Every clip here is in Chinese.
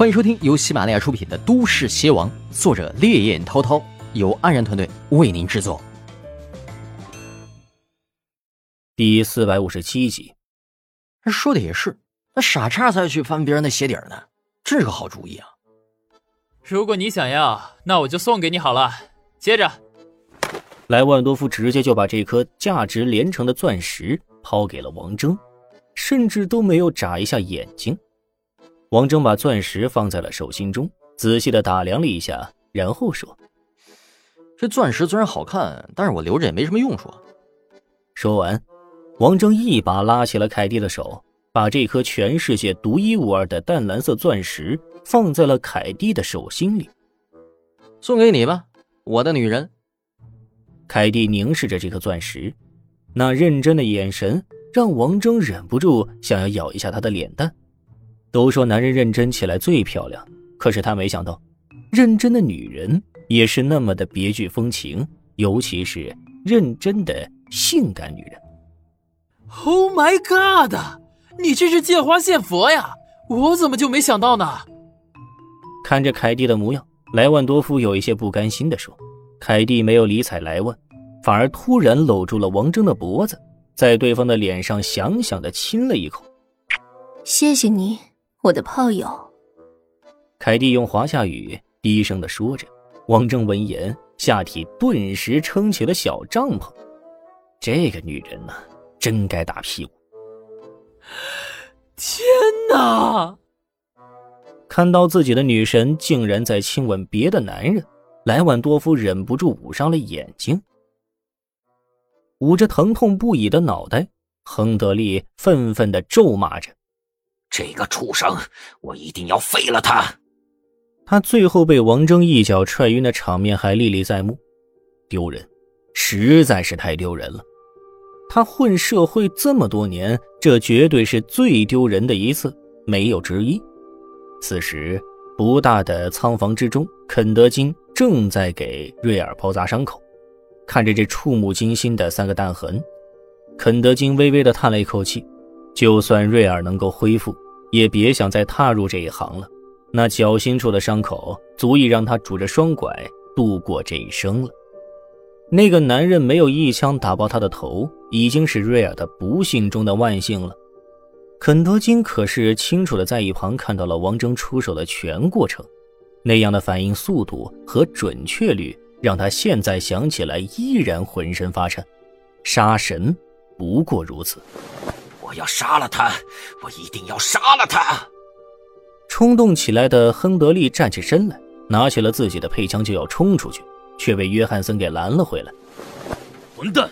欢迎收听由喜马拉雅出品的《都市邪王》，作者烈焰滔滔，由安然团队为您制作。第四百五十七集。说的也是，那傻叉才去翻别人的鞋底呢，真是个好主意啊！如果你想要，那我就送给你好了。接着，莱万多夫直接就把这颗价值连城的钻石抛给了王峥，甚至都没有眨一下眼睛。王峥把钻石放在了手心中，仔细的打量了一下，然后说：“这钻石虽然好看，但是我留着也没什么用处。”说完，王峥一把拉起了凯蒂的手，把这颗全世界独一无二的淡蓝色钻石放在了凯蒂的手心里。“送给你吧，我的女人。”凯蒂凝视着这颗钻石，那认真的眼神让王峥忍不住想要咬一下她的脸蛋。都说男人认真起来最漂亮，可是他没想到，认真的女人也是那么的别具风情，尤其是认真的性感女人。Oh my god！你这是借花献佛呀！我怎么就没想到呢？看着凯蒂的模样，莱万多夫有一些不甘心的说。凯蒂没有理睬莱万，反而突然搂住了王峥的脖子，在对方的脸上响响的亲了一口。谢谢你。我的炮友，凯蒂用华夏语低声的说着。王峥闻言，下体顿时撑起了小帐篷。这个女人呢，真该打屁股！天哪！看到自己的女神竟然在亲吻别的男人，莱万多夫忍不住捂上了眼睛，捂着疼痛不已的脑袋，亨德利愤愤的咒骂着。这个畜生，我一定要废了他！他最后被王峥一脚踹晕的场面还历历在目，丢人，实在是太丢人了。他混社会这么多年，这绝对是最丢人的一次，没有之一。此时，不大的仓房之中，肯德金正在给瑞尔包扎伤口，看着这触目惊心的三个弹痕，肯德金微微的叹了一口气。就算瑞尔能够恢复，也别想再踏入这一行了。那脚心处的伤口足以让他拄着双拐度过这一生了。那个男人没有一枪打爆他的头，已经是瑞尔的不幸中的万幸了。肯德金可是清楚的在一旁看到了王峥出手的全过程，那样的反应速度和准确率，让他现在想起来依然浑身发颤。杀神不过如此。我要杀了他！我一定要杀了他！冲动起来的亨德利站起身来，拿起了自己的配枪就要冲出去，却被约翰森给拦了回来。混蛋！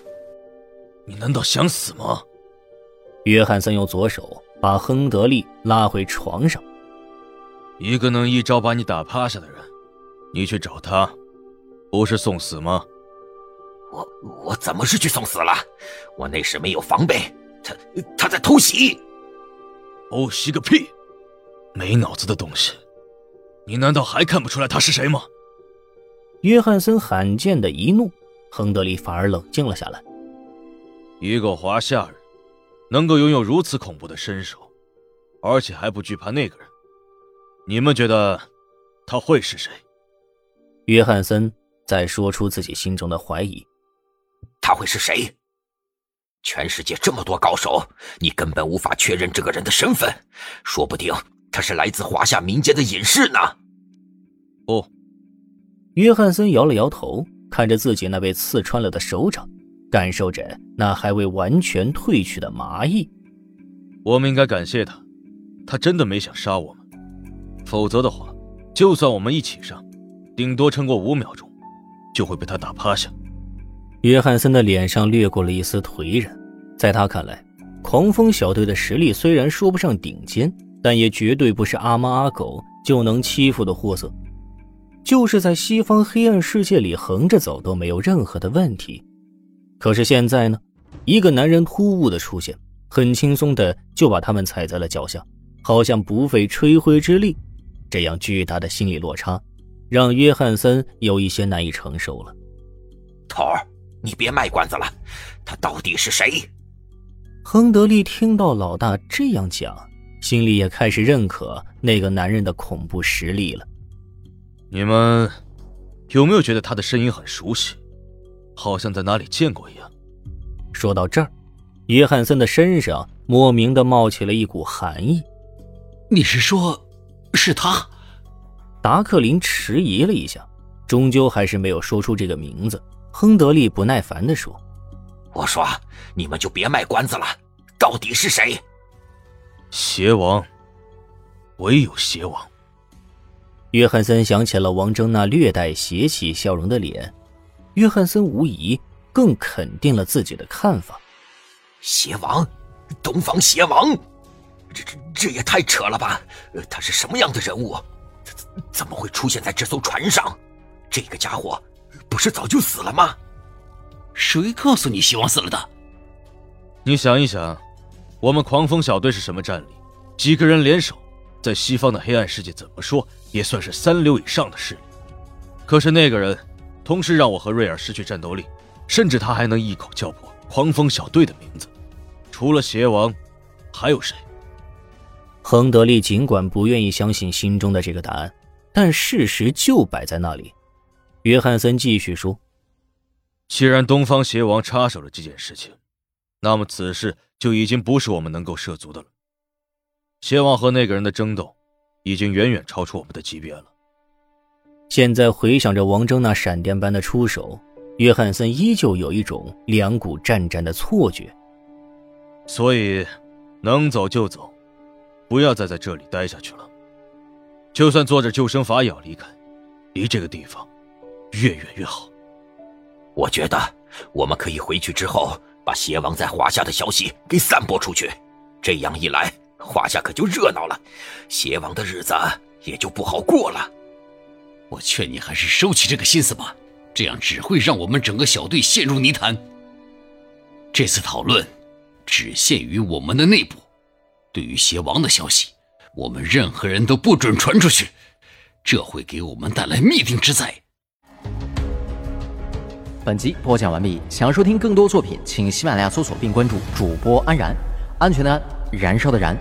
你难道想死吗？约翰森用左手把亨德利拉回床上。一个能一招把你打趴下的人，你去找他，不是送死吗？我我怎么是去送死了？我那时没有防备。他他在偷袭，偷袭个屁！没脑子的东西，你难道还看不出来他是谁吗？约翰森罕见的一怒，亨德利反而冷静了下来。一个华夏人，能够拥有如此恐怖的身手，而且还不惧怕那个人，你们觉得他会是谁？约翰森在说出自己心中的怀疑。他会是谁？全世界这么多高手，你根本无法确认这个人的身份，说不定他是来自华夏民间的隐士呢。哦，约翰森摇了摇头，看着自己那被刺穿了的手掌，感受着那还未完全褪去的麻意。我们应该感谢他，他真的没想杀我们，否则的话，就算我们一起上，顶多撑过五秒钟，就会被他打趴下。约翰森的脸上掠过了一丝颓然，在他看来，狂风小队的实力虽然说不上顶尖，但也绝对不是阿猫阿狗就能欺负的货色，就是在西方黑暗世界里横着走都没有任何的问题。可是现在呢，一个男人突兀的出现，很轻松的就把他们踩在了脚下，好像不费吹灰之力。这样巨大的心理落差，让约翰森有一些难以承受了。头儿。你别卖关子了，他到底是谁？亨德利听到老大这样讲，心里也开始认可那个男人的恐怖实力了。你们有没有觉得他的声音很熟悉，好像在哪里见过一样？说到这儿，约翰森的身上莫名的冒起了一股寒意。你是说，是他？达克林迟疑了一下，终究还是没有说出这个名字。亨德利不耐烦地说：“我说，你们就别卖关子了，到底是谁？”邪王，唯有邪王。约翰森想起了王峥那略带邪气笑容的脸，约翰森无疑更肯定了自己的看法。邪王，东方邪王，这这这也太扯了吧！他是什么样的人物？怎怎么会出现在这艘船上？这个家伙不是早就死了吗？谁告诉你邪王死了的？你想一想。我们狂风小队是什么战力？几个人联手，在西方的黑暗世界怎么说也算是三流以上的势力。可是那个人，同时让我和瑞尔失去战斗力，甚至他还能一口叫破狂风小队的名字。除了邪王，还有谁？亨德利尽管不愿意相信心中的这个答案，但事实就摆在那里。约翰森继续说：“既然东方邪王插手了这件事情，那么此事……”就已经不是我们能够涉足的了。邪王和那个人的争斗，已经远远超出我们的级别了。现在回想着王峥那闪电般的出手，约翰森依旧有一种两股战战的错觉。所以，能走就走，不要再在这里待下去了。就算坐着救生筏也要离开，离这个地方越远越好。我觉得我们可以回去之后。把邪王在华夏的消息给散播出去，这样一来，华夏可就热闹了，邪王的日子也就不好过了。我劝你还是收起这个心思吧，这样只会让我们整个小队陷入泥潭。这次讨论只限于我们的内部，对于邪王的消息，我们任何人都不准传出去，这会给我们带来灭顶之灾。本集播讲完毕。想要收听更多作品，请喜马拉雅搜索并关注主播安然，安全的安，燃烧的燃。